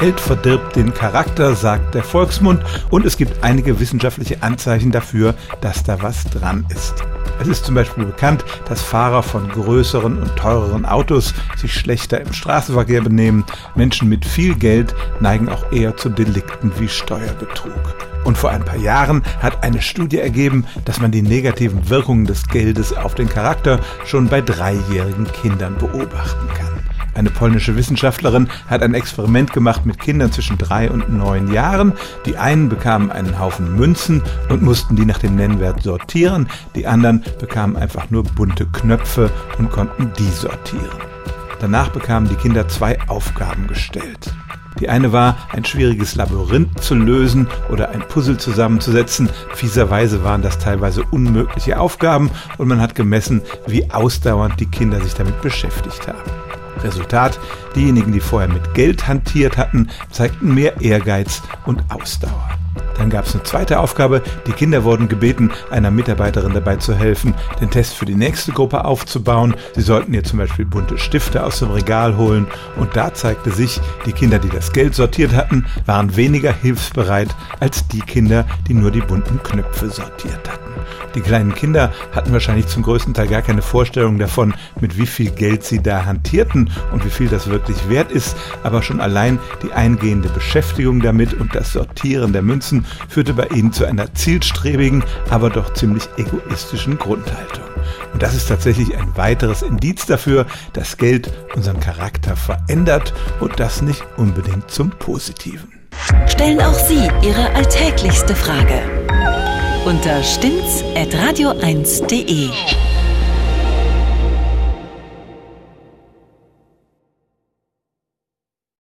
Geld verdirbt den Charakter, sagt der Volksmund, und es gibt einige wissenschaftliche Anzeichen dafür, dass da was dran ist. Es ist zum Beispiel bekannt, dass Fahrer von größeren und teureren Autos sich schlechter im Straßenverkehr benehmen. Menschen mit viel Geld neigen auch eher zu Delikten wie Steuerbetrug. Und vor ein paar Jahren hat eine Studie ergeben, dass man die negativen Wirkungen des Geldes auf den Charakter schon bei dreijährigen Kindern beobachten kann. Eine polnische Wissenschaftlerin hat ein Experiment gemacht mit Kindern zwischen drei und neun Jahren. Die einen bekamen einen Haufen Münzen und mussten die nach dem Nennwert sortieren. Die anderen bekamen einfach nur bunte Knöpfe und konnten die sortieren. Danach bekamen die Kinder zwei Aufgaben gestellt. Die eine war, ein schwieriges Labyrinth zu lösen oder ein Puzzle zusammenzusetzen. Fieserweise waren das teilweise unmögliche Aufgaben und man hat gemessen, wie ausdauernd die Kinder sich damit beschäftigt haben. Resultat, diejenigen, die vorher mit Geld hantiert hatten, zeigten mehr Ehrgeiz und Ausdauer. Dann gab es eine zweite Aufgabe. Die Kinder wurden gebeten, einer Mitarbeiterin dabei zu helfen, den Test für die nächste Gruppe aufzubauen. Sie sollten ihr zum Beispiel bunte Stifte aus dem Regal holen. Und da zeigte sich, die Kinder, die das Geld sortiert hatten, waren weniger hilfsbereit als die Kinder, die nur die bunten Knöpfe sortiert hatten. Die kleinen Kinder hatten wahrscheinlich zum größten Teil gar keine Vorstellung davon, mit wie viel Geld sie da hantierten und wie viel das wirklich wert ist, aber schon allein die eingehende Beschäftigung damit und das Sortieren der Münzen führte bei ihnen zu einer zielstrebigen, aber doch ziemlich egoistischen Grundhaltung. Und das ist tatsächlich ein weiteres Indiz dafür, dass Geld unseren Charakter verändert und das nicht unbedingt zum Positiven. Stellen auch Sie Ihre alltäglichste Frage unter stimmtz.radio1.de.